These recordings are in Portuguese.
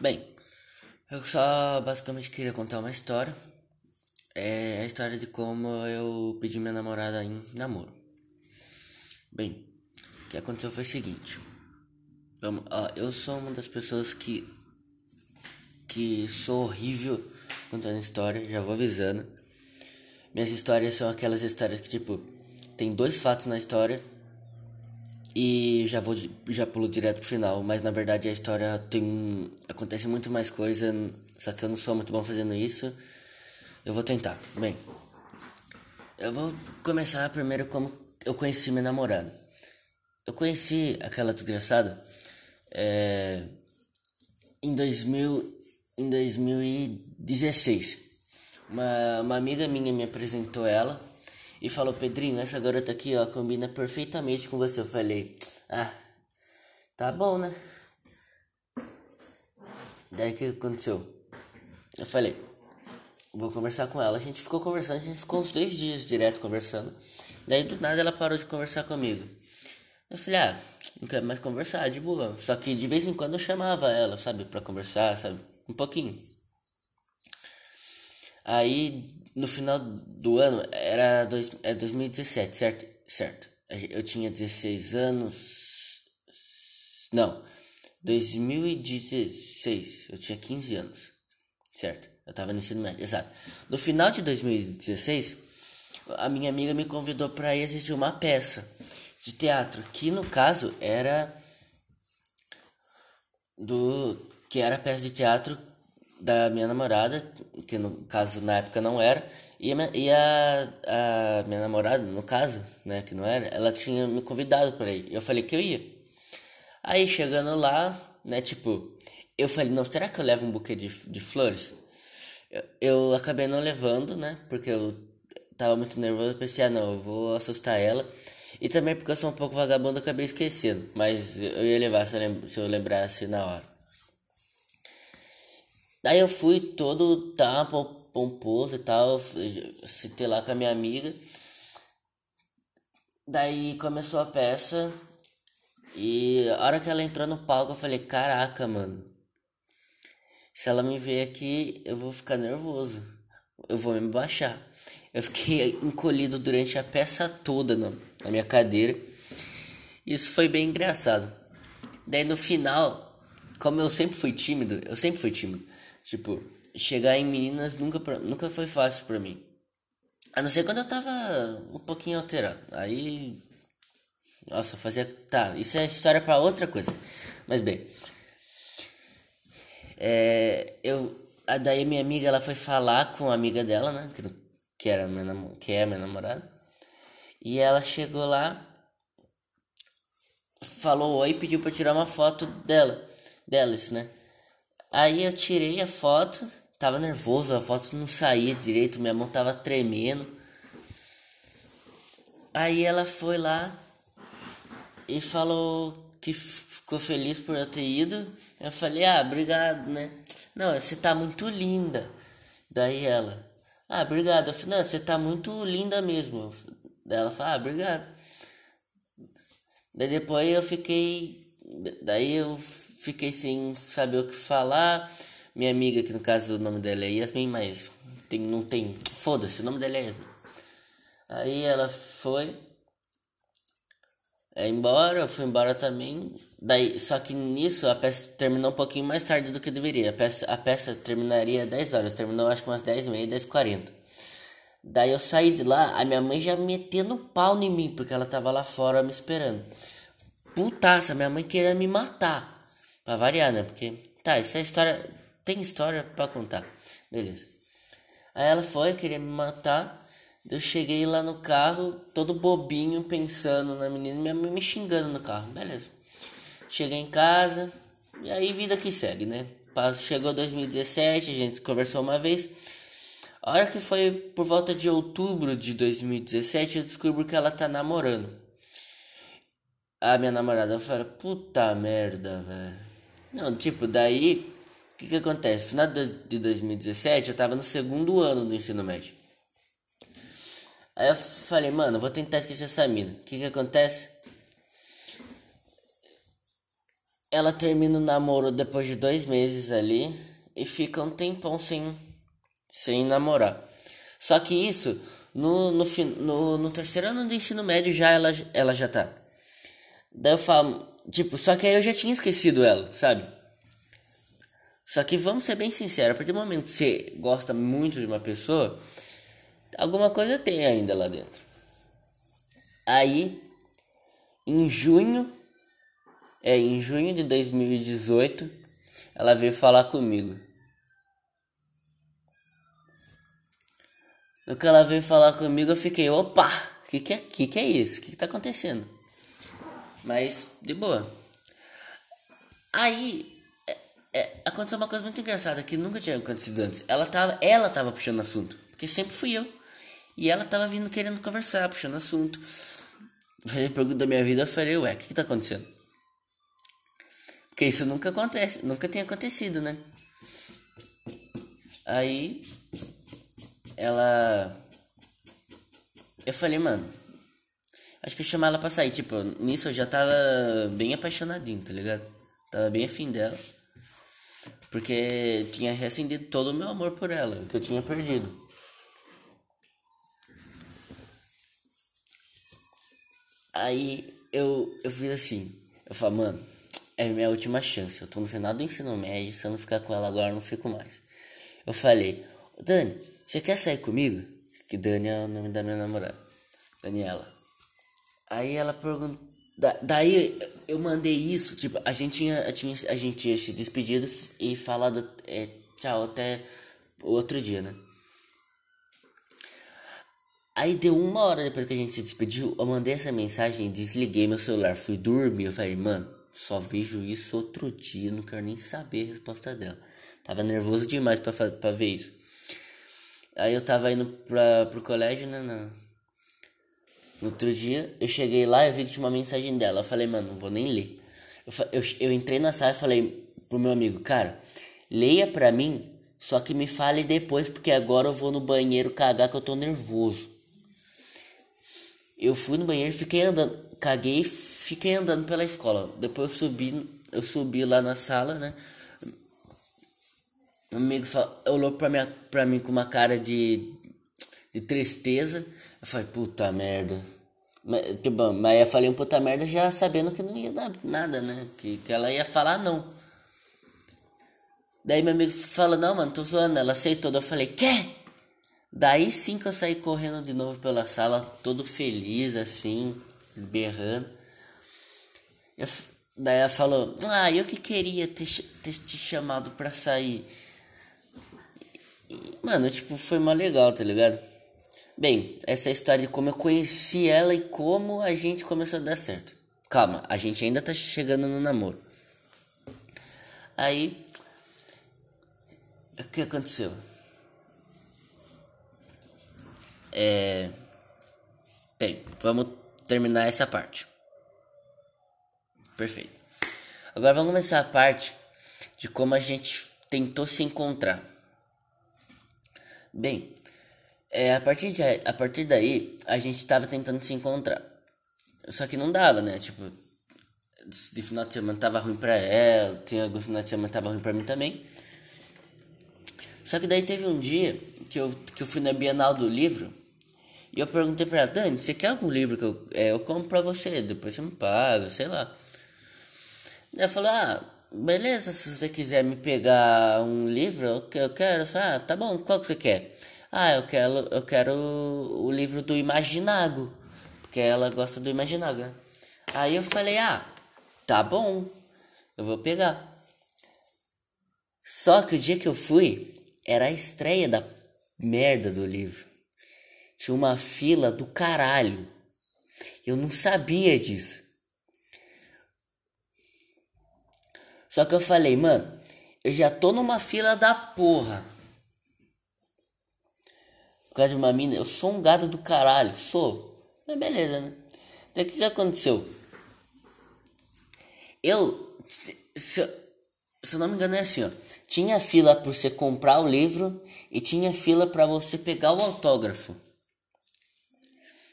Bem, eu só basicamente queria contar uma história. É a história de como eu pedi minha namorada em namoro. Bem, o que aconteceu foi o seguinte. Vamos, ó, eu sou uma das pessoas que que sou horrível contando história, já vou avisando. Minhas histórias são aquelas histórias que tipo tem dois fatos na história e já vou já pulo direto pro final, mas na verdade a história tem acontece muito mais coisa, só que eu não sou muito bom fazendo isso. Eu vou tentar. Bem, eu vou começar primeiro como eu conheci minha namorada. Eu conheci aquela desgraçada é, em 2000 em 2016. Uma, uma amiga minha me apresentou ela e falou: Pedrinho, essa garota aqui, ó, combina perfeitamente com você. Eu falei: Ah, tá bom, né? Daí o que aconteceu? Eu falei: Vou conversar com ela. A gente ficou conversando, a gente ficou uns dois dias direto conversando. Daí do nada ela parou de conversar comigo. Eu falei: Ah, não quero mais conversar, de boa. Só que de vez em quando eu chamava ela, sabe, pra conversar, sabe? Um pouquinho. Aí no final do ano, era dois, é 2017, certo? Certo. Eu tinha 16 anos. Não, 2016. Eu tinha 15 anos. Certo. Eu tava no ensino médio, exato. No final de 2016, a minha amiga me convidou para ir assistir uma peça de teatro, que no caso era do que era a peça de teatro da minha namorada, que no caso na época não era, e, e a, a, minha namorada, no caso, né, que não era, ela tinha me convidado para ir. Eu falei que eu ia. Aí chegando lá, né, tipo, eu falei, não, será que eu levo um buquê de, de flores? Eu, eu acabei não levando, né, porque eu tava muito nervoso, eu pensei, ah, não, eu vou assustar ela. E também porque eu sou um pouco vagabundo, eu acabei esquecendo. Mas eu ia levar se eu, se eu lembrasse na hora. Daí eu fui todo tá, pomposo e tal, citei lá com a minha amiga. Daí começou a peça e a hora que ela entrou no palco eu falei, caraca, mano. Se ela me ver aqui, eu vou ficar nervoso. Eu vou me baixar. Eu fiquei encolhido durante a peça toda na, na minha cadeira. Isso foi bem engraçado. Daí no final, como eu sempre fui tímido, eu sempre fui tímido. Tipo, chegar em meninas nunca, nunca foi fácil para mim. A não ser quando eu tava um pouquinho alterado. Aí. Nossa, fazia. Tá, isso é história para outra coisa. Mas bem. É, eu. A daí minha amiga ela foi falar com a amiga dela, né? Que, que, era minha, que é minha namorada. E ela chegou lá. Falou oi e pediu pra tirar uma foto dela. Delas, né? Aí eu tirei a foto, tava nervoso, a foto não saía direito, minha mão tava tremendo. Aí ela foi lá e falou que ficou feliz por eu ter ido. Eu falei, ah, obrigado, né? Não, você tá muito linda. Daí ela, ah, obrigado. Eu falei, não, você tá muito linda mesmo. Daí ela falou, ah, obrigado. Daí depois eu fiquei. Daí eu fiquei sem saber o que falar. Minha amiga, que no caso o nome dela é Yasmin, mas tem, não tem. Foda-se, o nome dela é Yasmin. Aí ela foi é, embora, eu fui embora também. Daí, só que nisso a peça terminou um pouquinho mais tarde do que deveria. A peça, a peça terminaria 10 horas, terminou acho que umas 10 e meia, 10 e 40. Daí eu saí de lá, a minha mãe já metendo pau em mim, porque ela tava lá fora me esperando. Putaça, minha mãe queria me matar. Pra variar, né? Porque, tá, essa é história. Tem história pra contar. Beleza. Aí ela foi, queria me matar. Eu cheguei lá no carro, todo bobinho, pensando na menina, me xingando no carro. Beleza. Cheguei em casa, e aí vida que segue, né? Chegou 2017, a gente conversou uma vez. A hora que foi por volta de outubro de 2017, eu descubro que ela tá namorando. A minha namorada fala, puta merda, velho. Não, tipo, daí, o que que acontece? No final de 2017, eu tava no segundo ano do ensino médio. Aí eu falei, mano, vou tentar esquecer essa mina. O que que acontece? ela termina o namoro depois de dois meses ali e fica um tempão sem, sem namorar. Só que isso, no, no, no, no terceiro ano do ensino médio já ela, ela já tá. Daí eu falo, tipo, só que aí eu já tinha esquecido ela, sabe? Só que vamos ser bem sinceros, a partir do momento que você gosta muito de uma pessoa, alguma coisa tem ainda lá dentro. Aí, em junho, é, em junho de 2018, ela veio falar comigo. No que ela veio falar comigo, eu fiquei, opa, que que é, que que é isso? O que, que tá acontecendo? Mas, de boa. Aí, é, é, aconteceu uma coisa muito engraçada que nunca tinha acontecido antes. Ela tava, ela tava puxando assunto, porque sempre fui eu. E ela tava vindo querendo conversar, puxando assunto. Falei, pergunta da minha vida, eu falei, ué, o que, que tá acontecendo? Porque isso nunca acontece, nunca tinha acontecido, né? Aí ela. Eu falei, mano. Acho que eu chamar ela pra sair. Tipo, nisso eu já tava bem apaixonadinho, tá ligado? Tava bem afim dela. Porque tinha reacendido todo o meu amor por ela, que eu tinha perdido. Aí eu, eu fiz assim. Eu falei, mano, é minha última chance. Eu tô no final do ensino médio. Se eu não ficar com ela agora, eu não fico mais. Eu falei, Dani, você quer sair comigo? Que Dani é o nome da minha namorada. Daniela. Aí ela perguntou. Da, daí eu mandei isso, tipo, a gente tinha, tinha, a gente tinha se despedido e falado é, tchau até outro dia, né? Aí deu uma hora depois que a gente se despediu, eu mandei essa mensagem, desliguei meu celular, fui dormir, eu falei, mano, só vejo isso outro dia, não quero nem saber a resposta dela. Tava nervoso demais pra, pra ver isso. Aí eu tava indo pra, pro colégio, né? No, no outro dia, eu cheguei lá e vi que tinha uma mensagem dela. Eu falei, mano, não vou nem ler. Eu, eu, eu entrei na sala e falei pro meu amigo, cara, leia pra mim, só que me fale depois, porque agora eu vou no banheiro cagar que eu tô nervoso. Eu fui no banheiro, fiquei andando, caguei, fiquei andando pela escola. Depois eu subi, eu subi lá na sala, né? Meu amigo olhou pra, minha, pra mim com uma cara de, de tristeza. Eu falei, puta merda. Mas, bom, mas eu falei um puta merda já sabendo que não ia dar nada, né? Que, que ela ia falar não. Daí meu amigo falou, não, mano, tô zoando. Ela aceitou. Eu falei, quer? Daí sim que eu saí correndo de novo pela sala, todo feliz, assim, berrando. Eu, daí ela falou, ah, eu que queria ter, ter te chamado pra sair. E, mano, tipo, foi mó legal, tá ligado? Bem, essa é a história de como eu conheci ela e como a gente começou a dar certo. Calma, a gente ainda tá chegando no namoro. Aí, o que aconteceu? É... Bem, vamos terminar essa parte. Perfeito. Agora vamos começar a parte de como a gente tentou se encontrar. Bem, é, a, partir de, a partir daí, a gente estava tentando se encontrar. Só que não dava, né? Tipo, de final de semana tava ruim pra ela, tinha alguns final de semana tava ruim pra mim também. Só que daí teve um dia que eu, que eu fui na Bienal do Livro e eu perguntei pra ela, Dani, você quer algum livro que eu, é, eu compro pra você, depois você me paga, sei lá. Ela falou, ah, beleza, se você quiser me pegar um livro, eu quero. Eu falei, ah, tá bom, qual que você quer? Ah, eu quero, eu quero o, livro do Imaginago, porque ela gosta do Imaginago, né? Aí eu falei, ah, tá bom, eu vou pegar. Só que o dia que eu fui, era a estreia da merda do livro. Tinha uma fila do caralho. Eu não sabia disso. Só que eu falei, mano, eu já tô numa fila da porra. Causa de uma mina, eu sou um gado do caralho, sou. Mas beleza, né? O que, que aconteceu? Eu, se, se eu não me engano, é assim, ó. Tinha fila para você comprar o livro e tinha fila para você pegar o autógrafo.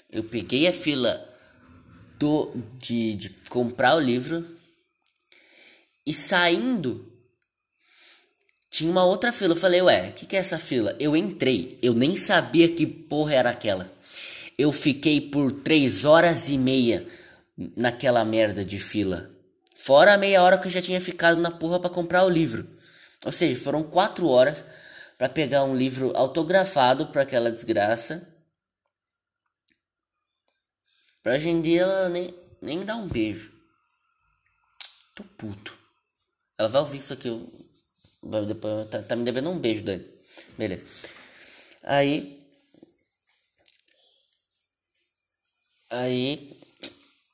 Eu peguei a fila do de, de comprar o livro E saindo, tinha uma outra fila. Eu falei, ué, o que, que é essa fila? Eu entrei, eu nem sabia que porra era aquela. Eu fiquei por três horas e meia naquela merda de fila. Fora a meia hora que eu já tinha ficado na porra para comprar o livro. Ou seja, foram quatro horas para pegar um livro autografado para aquela desgraça. Pra hoje em dia ela nem, nem dá um beijo. Tô puto. Ela vai ouvir isso aqui. Vai depois, tá, tá me devendo um beijo, Dani. Beleza. Aí. Aí.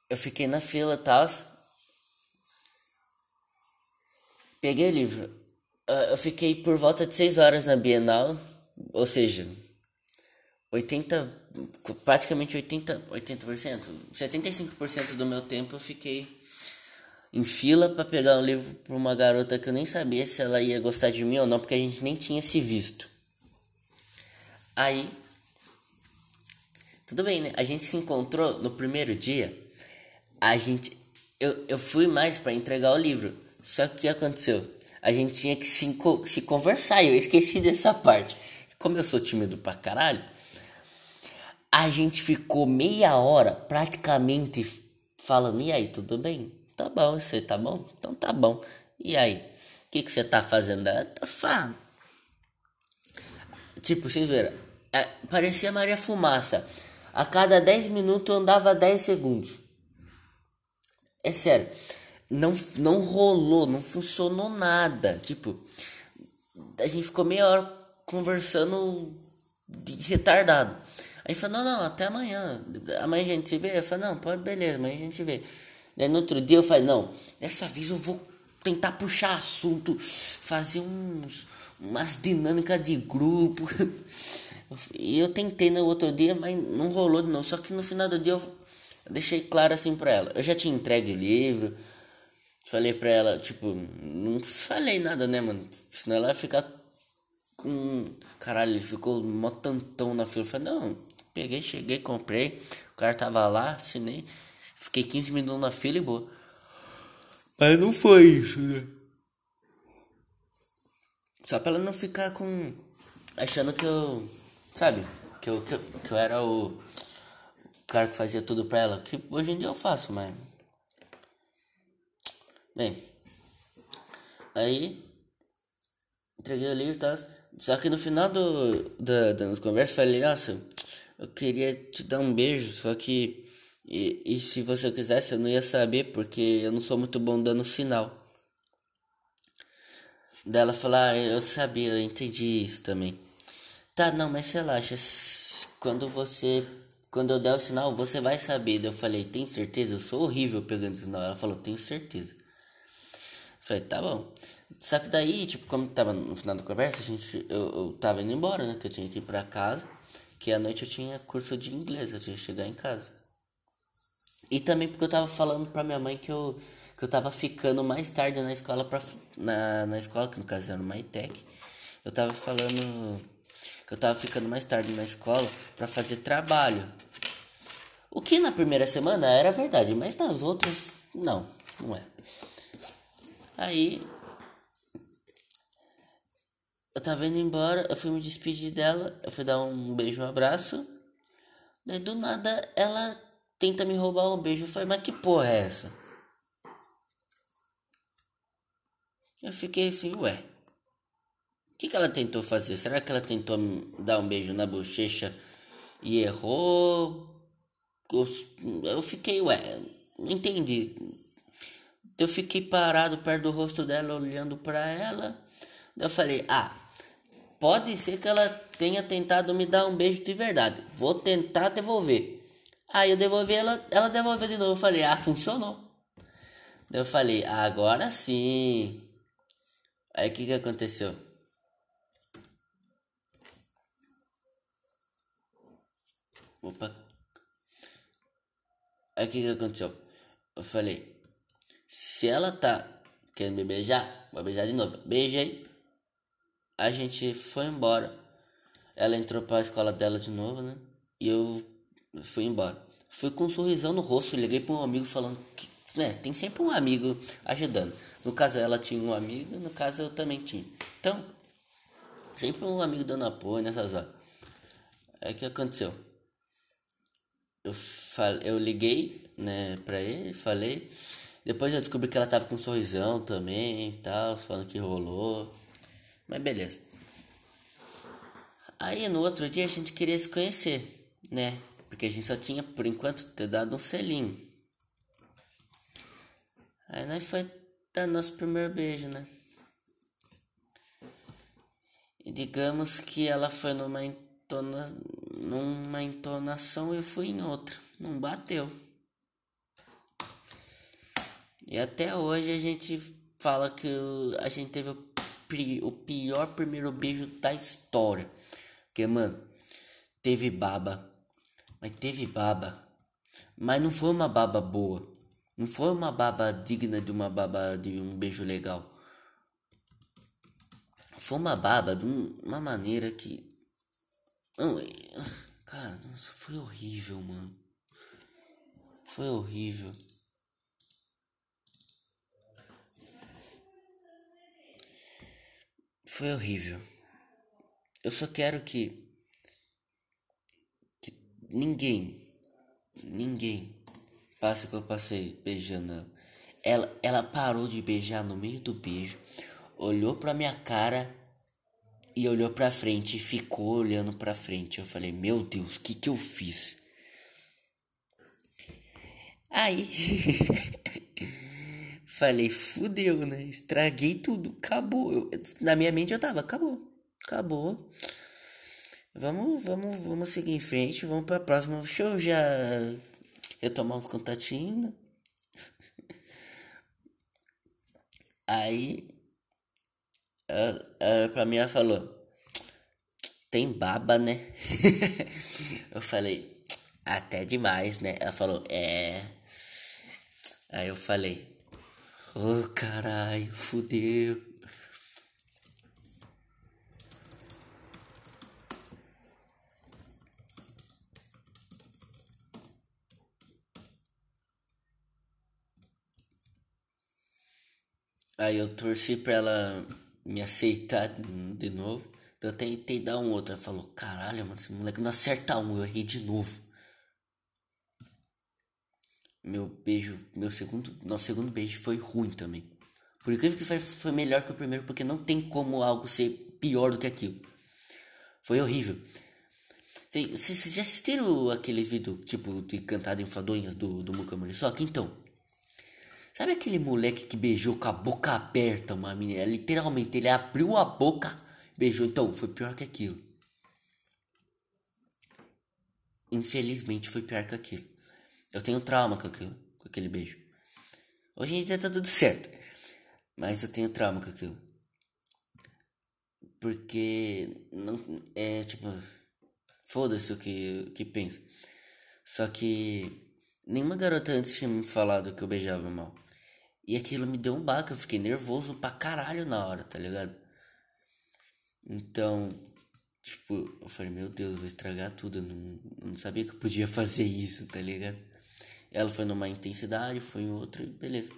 Eu fiquei na fila e tal. Peguei o livro. Ah, eu fiquei por volta de 6 horas na Bienal. Ou seja, 80. Praticamente 80%. 80%. 75% do meu tempo eu fiquei em fila para pegar um livro para uma garota que eu nem sabia se ela ia gostar de mim ou não, porque a gente nem tinha se visto. Aí, tudo bem, né? A gente se encontrou no primeiro dia. A gente, eu, eu fui mais para entregar o livro. Só que o que aconteceu? A gente tinha que se, se conversar eu esqueci dessa parte. Como eu sou tímido pra caralho, a gente ficou meia hora praticamente falando: e aí, tudo bem? Tá bom, você tá bom? Então tá bom. E aí? O que, que você tá fazendo? Tá fã. Tipo, vocês viram? É, parecia Maria Fumaça. A cada 10 minutos eu andava 10 segundos. É sério. Não, não rolou, não funcionou nada. Tipo, a gente ficou meia hora conversando retardado. Aí falou, não, não, até amanhã. Amanhã a gente se vê. Eu falei, não, pode, beleza, amanhã a gente se vê. Daí no outro dia eu falei, não, dessa vez eu vou tentar puxar assunto, fazer uns, umas dinâmicas de grupo. E eu tentei no outro dia, mas não rolou novo. Só que no final do dia eu, eu deixei claro assim pra ela. Eu já tinha entregue o livro. Falei pra ela, tipo, não falei nada, né, mano? Senão ela ia ficar com. Caralho, ele ficou mó tantão na fila. Eu falei, não, peguei, cheguei, comprei. O cara tava lá, assinei. Fiquei 15 minutos na fila e boa. Mas não foi isso, né? Só pra ela não ficar com. achando que eu. Sabe? Que eu, que eu, que eu era o. cara que fazia tudo pra ela. Que hoje em dia eu faço, mas. Bem. Aí. Entreguei o livro e tal. Só que no final do, da, da nossa conversa, falei: Nossa, eu queria te dar um beijo, só que e, e se você quisesse, eu não ia saber, porque eu não sou muito bom dando sinal. Dela falar, ah, eu sabia, eu entendi isso também. Tá, não, mas relaxa. Quando você. Quando eu der o sinal, você vai saber. Eu falei, tem certeza? Eu sou horrível pegando sinal. Ela falou, tenho certeza. Eu falei, tá bom. Só que daí, tipo, como tava no final da conversa, a gente, eu, eu tava indo embora, né? Que eu tinha que ir pra casa. Que à noite eu tinha curso de inglês, eu tinha que chegar em casa. E também porque eu tava falando pra minha mãe que eu, que eu tava ficando mais tarde na escola, pra, na, na escola, que no caso era no Maitec. Eu tava falando que eu tava ficando mais tarde na escola para fazer trabalho. O que na primeira semana era verdade, mas nas outras, não, não é. Aí eu tava indo embora, eu fui me despedir dela, eu fui dar um beijo, um abraço. Daí do nada ela tenta me roubar um beijo. Eu falei, mas que porra é essa? Eu fiquei assim, ué. O que, que ela tentou fazer? Será que ela tentou dar um beijo na bochecha e errou? Eu, eu fiquei, ué, não entendi. Eu fiquei parado perto do rosto dela, olhando para ela. Eu falei, ah, pode ser que ela tenha tentado me dar um beijo de verdade. Vou tentar devolver. Aí eu devolvi ela, ela devolveu de novo. Eu falei, ah, funcionou. Eu falei, agora sim. Aí o que que aconteceu? Opa. Aí o que que aconteceu? Eu falei, se ela tá querendo me beijar, vou beijar de novo. Beijei. A gente foi embora. Ela entrou pra escola dela de novo, né? E eu fui embora. Fui com um sorrisão no rosto, liguei para um amigo falando que né, tem sempre um amigo ajudando. No caso, ela tinha um amigo, no caso, eu também tinha. Então, sempre um amigo dando apoio nessas horas. Aí o que aconteceu? Eu, falei, eu liguei, né, pra ele, falei. Depois eu descobri que ela tava com um sorrisão também e tal, falando que rolou. Mas beleza. Aí no outro dia a gente queria se conhecer, né? Porque a gente só tinha, por enquanto, ter dado um selinho. Aí nós foi dar nosso primeiro beijo, né? E digamos que ela foi numa, entona, numa entonação e eu fui em outra. Não bateu. E até hoje a gente fala que a gente teve o, o pior primeiro beijo da história. Porque, mano, teve baba. Mas teve baba. Mas não foi uma baba boa. Não foi uma baba digna de uma baba de um beijo legal. Foi uma baba de uma maneira que. Não, cara, nossa, foi horrível, mano. Foi horrível. Foi horrível. Eu só quero que, que ninguém, ninguém passe o que eu passei beijando ela. ela. Ela parou de beijar no meio do beijo, olhou pra minha cara e olhou pra frente e ficou olhando pra frente. Eu falei, meu Deus, o que que eu fiz? Aí Falei, fudeu, né? Estraguei tudo, acabou. Eu, na minha mente eu tava, acabou, acabou. Vamos, vamos, vamos seguir em frente, vamos pra próxima. Deixa eu já retomar uns contatinhos. Aí, ela, ela pra mim ela falou, tem baba, né? eu falei, até demais, né? Ela falou, é. Aí eu falei, Oh, caralho, fudeu. Aí eu torci pra ela me aceitar de novo. Eu tentei dar um outro. Ela falou: Caralho, mano, esse moleque não acerta um. Eu errei de novo meu beijo, meu segundo, nosso segundo beijo foi ruim também. Por incrível que foi, foi melhor que o primeiro, porque não tem como algo ser pior do que aquilo. Foi horrível. Vocês já assistiram aqueles vídeos, tipo, de cantado em fadonhas do, do Muca Muriçoca? Então, sabe aquele moleque que beijou com a boca aberta uma menina? Literalmente, ele abriu a boca, beijou. Então, foi pior que aquilo. Infelizmente, foi pior que aquilo. Eu tenho trauma com, aquilo, com aquele beijo. Hoje em dia tá tudo certo. Mas eu tenho trauma com aquilo. Porque não é tipo foda-se o que o que pensa. Só que nenhuma garota antes tinha me falado que eu beijava mal. E aquilo me deu um baque, eu fiquei nervoso pra caralho na hora, tá ligado? Então, tipo, eu falei, meu Deus, vou estragar tudo. Eu não, não sabia que eu podia fazer isso, tá ligado? Ela foi numa intensidade, foi em outro, beleza.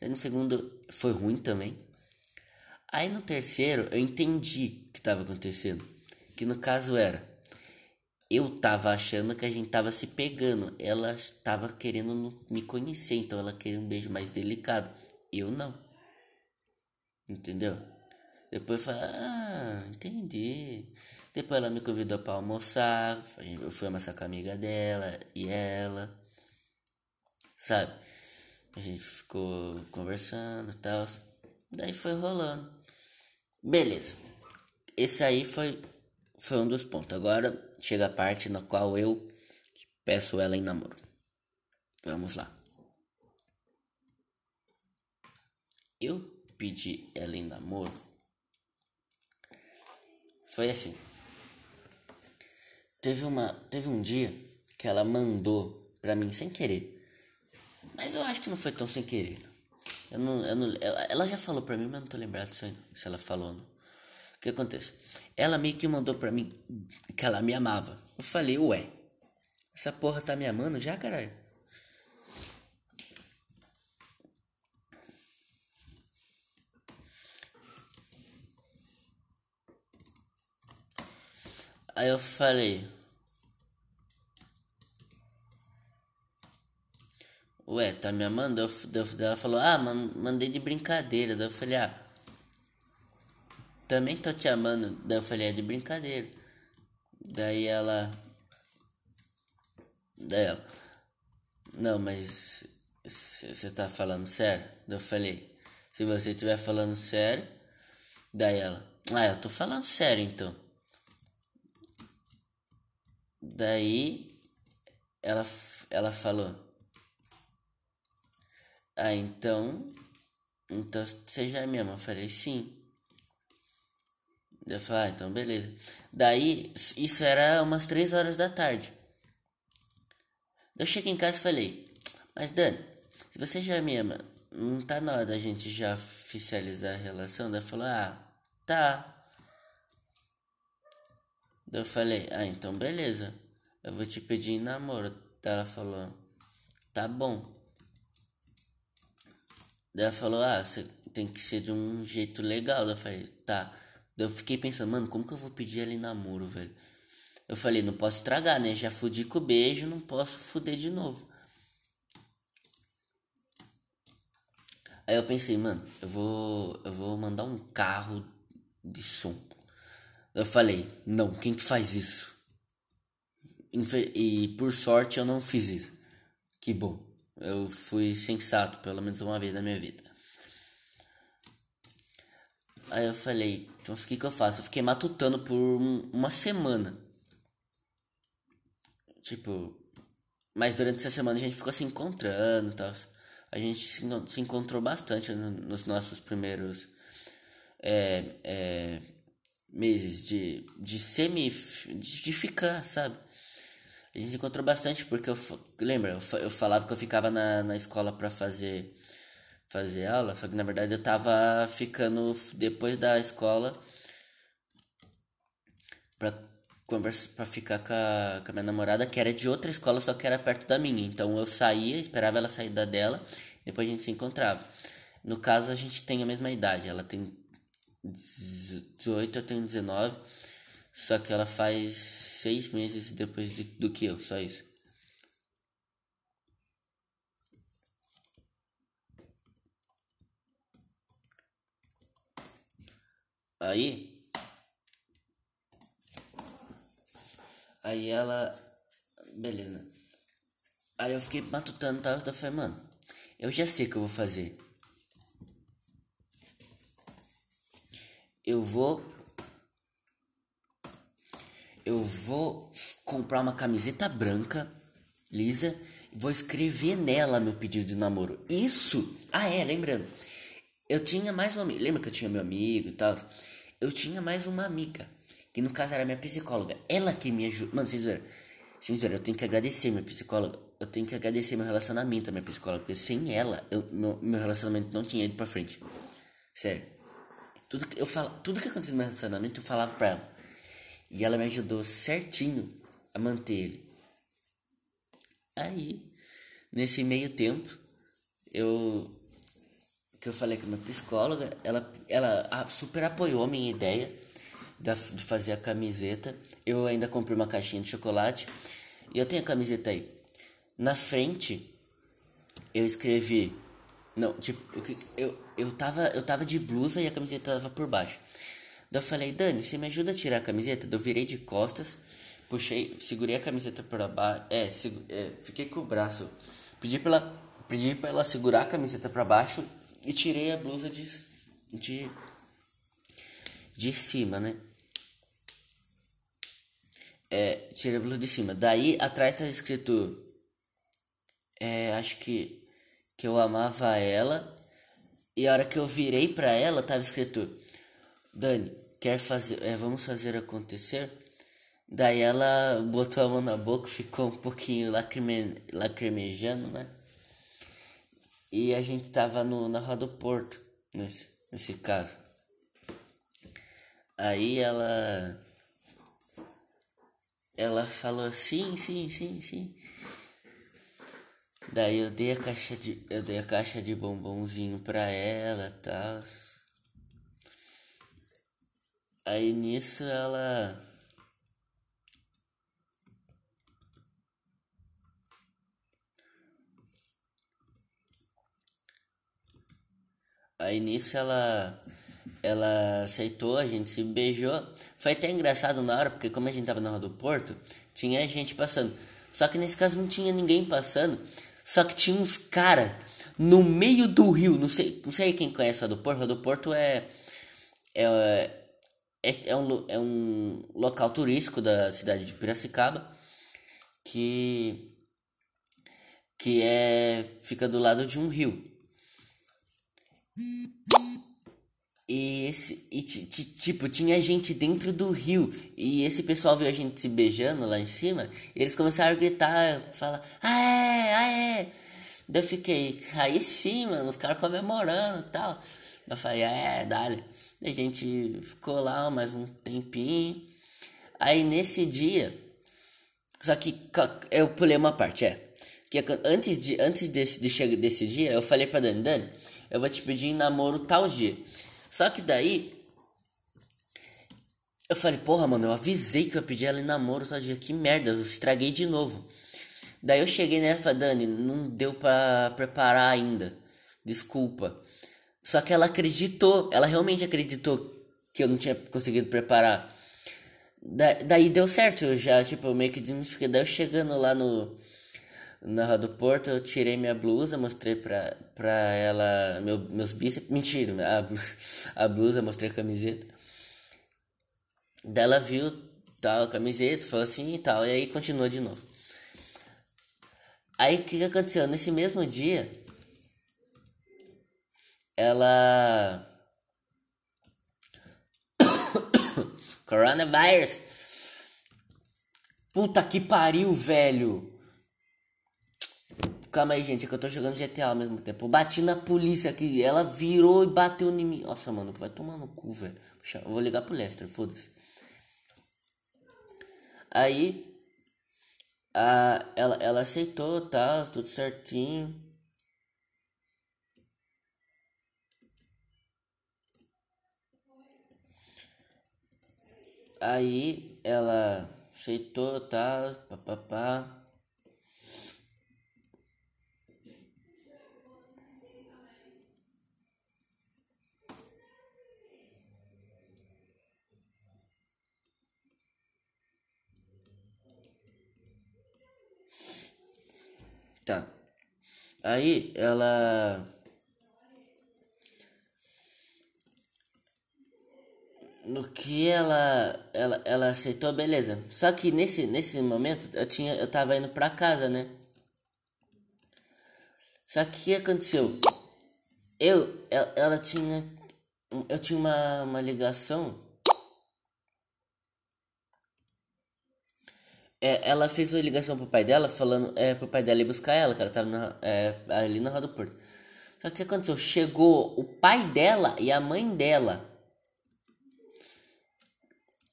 Daí no segundo foi ruim também. Aí no terceiro eu entendi o que estava acontecendo. Que no caso era, eu tava achando que a gente tava se pegando. Ela tava querendo me conhecer, então ela queria um beijo mais delicado. Eu não. Entendeu? Depois falei, ah, entendi. Depois ela me convidou para almoçar. Eu fui almoçar com a amiga dela e ela sabe? A gente ficou conversando e tal. Daí foi rolando. Beleza. Esse aí foi, foi um dos pontos. Agora chega a parte na qual eu peço ela em namoro. Vamos lá. Eu pedi ela em namoro. Foi assim. Teve uma, teve um dia que ela mandou pra mim sem querer mas eu acho que não foi tão sem querer. Eu não, eu não, ela já falou pra mim, mas não tô lembrado se, se ela falou ou não. O que acontece? Ela meio que mandou pra mim que ela me amava. Eu falei, ué, essa porra tá me amando já, caralho? Aí eu falei. Ué, tá me amando? Ela falou, ah, mandei de brincadeira. Daí eu falei, ah também tô te amando. Daí eu falei, é de brincadeira. Daí ela. Daí ela. Não, mas você tá falando sério? Daí eu falei, se você estiver falando sério. Daí ela, ah, eu tô falando sério então. Daí ela, ela falou. Ah, então. Então você já é mesmo? Eu falei, sim. Eu falei, ah, então beleza. Daí, isso era umas 3 horas da tarde. Eu cheguei em casa e falei, mas Dani, se você já me ama, não tá na hora da gente já oficializar a relação? Daí falou, ah, tá. Daí eu falei, ah, então beleza. Eu vou te pedir em namoro. Daí ela falou, tá bom. Daí ela falou, ah, você tem que ser de um jeito legal. Daí eu falei, tá. Eu fiquei pensando, mano, como que eu vou pedir em namoro, velho? Eu falei, não posso estragar, né? Já fudi com o beijo, não posso fuder de novo. Aí eu pensei, mano, eu vou, eu vou mandar um carro de som. Eu falei, não, quem que faz isso? E por sorte eu não fiz isso. Que bom. Eu fui sensato pelo menos uma vez na minha vida. Aí eu falei, então o que que eu faço? Eu fiquei matutando por uma semana. Tipo, mas durante essa semana a gente ficou se encontrando e tal. A gente se, se encontrou bastante no, nos nossos primeiros é, é, meses de, de semi. De, de ficar, sabe? A gente se encontrou bastante porque eu lembra, eu, eu falava que eu ficava na, na escola para fazer fazer aula, só que na verdade eu tava ficando depois da escola pra conversa para ficar com a, com a minha namorada que era de outra escola, só que era perto da minha. Então eu saía, esperava ela sair da dela, depois a gente se encontrava. No caso a gente tem a mesma idade, ela tem 18, eu tenho 19, só que ela faz seis meses depois de, do que eu, só isso. Aí. Aí ela. Beleza. Aí eu fiquei matutando, tá? Eu falei, mano, eu já sei o que eu vou fazer. Eu vou eu vou comprar uma camiseta branca, lisa, e vou escrever nela meu pedido de namoro. Isso! Ah, é, lembrando. Eu tinha mais uma amiga. Lembra que eu tinha meu amigo e tal? Eu tinha mais uma amiga. Que no caso era minha psicóloga. Ela que me ajudou. Mano, vocês viram? Vocês viram? Eu tenho que agradecer minha psicóloga. Eu tenho que agradecer meu relacionamento à minha psicóloga. Porque sem ela, eu, meu, meu relacionamento não tinha ido pra frente. Sério. Tudo que, eu falo, tudo que aconteceu no meu relacionamento, eu falava pra ela. E ela me ajudou certinho a manter ele. Aí, nesse meio tempo, eu que eu falei com a minha psicóloga, ela, ela super apoiou a minha ideia de fazer a camiseta. Eu ainda comprei uma caixinha de chocolate e eu tenho a camiseta aí. Na frente, eu escrevi. Não, tipo, eu, eu, tava, eu tava de blusa e a camiseta tava por baixo. Daí eu falei, Dani, você me ajuda a tirar a camiseta? Daí eu virei de costas, puxei, segurei a camiseta para baixo. É, é, fiquei com o braço. Pedi pra, ela, pedi pra ela segurar a camiseta para baixo e tirei a blusa de, de, de cima, né? É, tirei a blusa de cima. Daí atrás tá escrito. É, acho que. Que eu amava ela. E a hora que eu virei pra ela, tava escrito Dani, quer fazer, é, vamos fazer acontecer? Daí ela botou a mão na boca, ficou um pouquinho lacrime, lacrimejando, né? E a gente tava no, na Rua do Porto, nesse, nesse caso. Aí ela. Ela falou sim, sim, sim, sim. Daí eu dei a caixa de. Eu dei a caixa de bombonzinho pra ela tal. Aí nisso ela. Aí nisso ela ela aceitou, a gente se beijou. Foi até engraçado na hora, porque como a gente tava na rua do Porto, tinha gente passando. Só que nesse caso não tinha ninguém passando. Só que tinha uns cara no meio do rio. Não sei, não sei quem conhece a do Porto. A do Porto é, é, é, é, um, é um local turístico da cidade de Piracicaba que que é fica do lado de um rio. E esse e tipo, tinha gente dentro do rio e esse pessoal viu a gente se beijando lá em cima, e eles começaram a gritar, falar: "Aê, aê!" Daí eu fiquei, aí sim, mano, os caras comemorando e tal. Eu falei, é, dale. A gente ficou lá mais um tempinho. Aí nesse dia, só que eu pulei uma parte, é. Que antes, de, antes desse, de desse dia, eu falei pra Dani, Dani, eu vou te pedir em namoro tal dia. Só que daí, eu falei, porra, mano, eu avisei que eu pedi ela em namoro tal dia. Que merda, eu estraguei de novo. Daí eu cheguei nela e falei, Dani, não deu pra preparar ainda. Desculpa. Só que ela acreditou, ela realmente acreditou que eu não tinha conseguido preparar. Da, daí deu certo, eu já, tipo, meio que desmistifiquei. Daí eu chegando lá no. Na Rua do Porto, eu tirei minha blusa, mostrei pra, pra ela meu, meus bíceps. Mentira, a blusa, a blusa, mostrei a camiseta. Daí ela viu tal, a camiseta, falou assim e tal, e aí continuou de novo. Aí o que, que aconteceu? Nesse mesmo dia, ela. Coronavirus! Puta que pariu, velho! Calma aí, gente, é que eu tô jogando GTA ao mesmo tempo. Eu bati na polícia aqui, ela virou e bateu em mim. Nossa, mano, vai tomar no cu, velho. Eu vou ligar pro Lester, foda-se. Aí, a, ela, ela aceitou, tá, tudo certinho. Aí ela aceitou, tá, papapá. Tá. Aí ela. No que ela, ela, ela aceitou, beleza. Só que nesse, nesse momento eu tinha, eu tava indo pra casa, né? Só que o que aconteceu? Eu, ela, ela tinha, eu tinha uma, uma ligação É, ela fez uma ligação pro pai dela, falando é, pro pai dela ir buscar ela, que ela tava na, é, ali na Rua do Porto. Só que o que aconteceu? Chegou o pai dela e a mãe dela.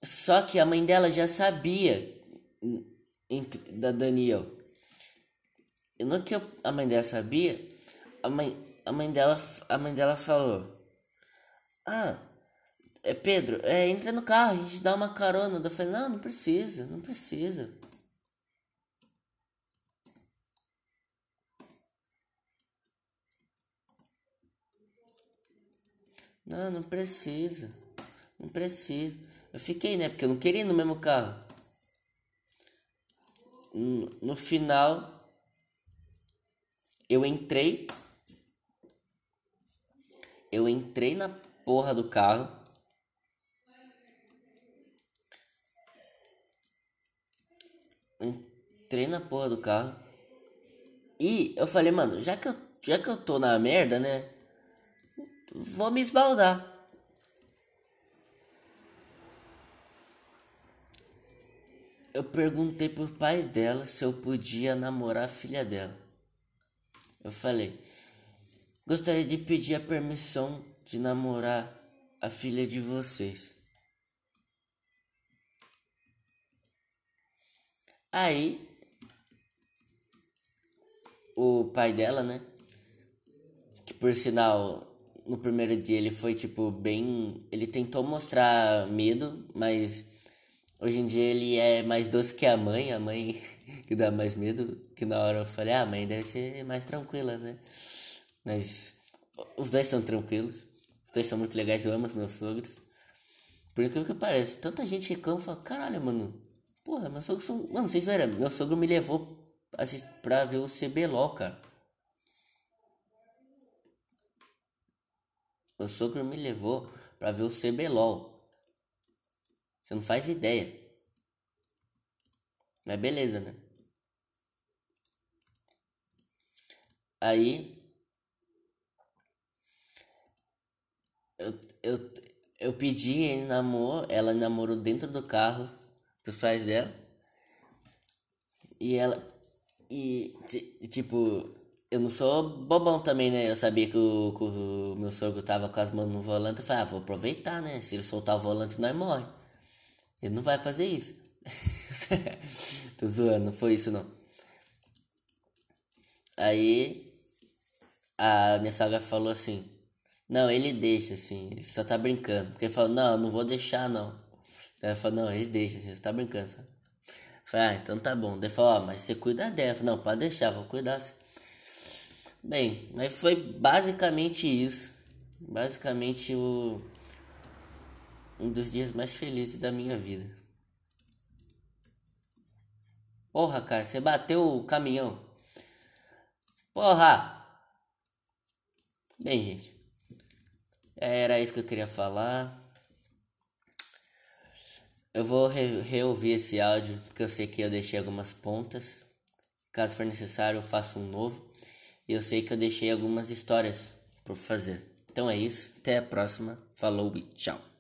Só que a mãe dela já sabia entre, da Daniel. E no que a mãe dela sabia, a mãe, a mãe dela, a mãe dela falou: "Ah, é, Pedro, é, entra no carro, a gente dá uma carona. Eu falei, não, não precisa, não precisa. Não, não precisa. Não precisa. Eu fiquei, né? Porque eu não queria ir no mesmo carro. No, no final, eu entrei. Eu entrei na porra do carro. Entrei na porra do carro. E eu falei, mano, já que eu, já que eu tô na merda, né? Vou me esbaldar. Eu perguntei pro pai dela se eu podia namorar a filha dela. Eu falei, gostaria de pedir a permissão de namorar a filha de vocês. Aí, o pai dela, né? Que por sinal, no primeiro dia ele foi tipo bem. Ele tentou mostrar medo, mas hoje em dia ele é mais doce que a mãe. A mãe que dá mais medo. Que na hora eu falei, ah, a mãe deve ser mais tranquila, né? Mas Os dois são tranquilos. Os dois são muito legais. Eu amo os meus sogros. Por incrível que pareça, tanta gente reclama e fala: caralho, mano. Porra, meus sogros são. Mano, vocês viram? Meu sogro me levou pra ver o CBLOL, cara. Meu sogro me levou pra ver o CBLOL. Você não faz ideia. Mas beleza, né? Aí. Eu, eu, eu pedi em namoro, ela namorou dentro do carro pros pais dela. E ela. E, tipo, eu não sou bobão também, né? Eu sabia que o, que o meu sogro tava com as mãos no volante. Eu falei, ah, vou aproveitar, né? Se ele soltar o volante, nós morre. Ele não vai fazer isso. Tô zoando, não foi isso não. Aí a minha sogra falou assim: Não, ele deixa assim, ele só tá brincando. Porque ele falou: Não, não vou deixar não. Ela falou: Não, ele deixa, você tá brincando. Sabe? Eu falei: Ah, então tá bom. Daí falou: Ó, mas você cuida dela. Falei, não, pode deixar, vou cuidar. Bem, mas foi basicamente isso. Basicamente o um dos dias mais felizes da minha vida. Porra, cara, você bateu o caminhão. Porra! Bem, gente. Era isso que eu queria falar. Eu vou re reouvir esse áudio, porque eu sei que eu deixei algumas pontas. Caso for necessário, eu faço um novo. E eu sei que eu deixei algumas histórias por fazer. Então é isso. Até a próxima. Falou e tchau.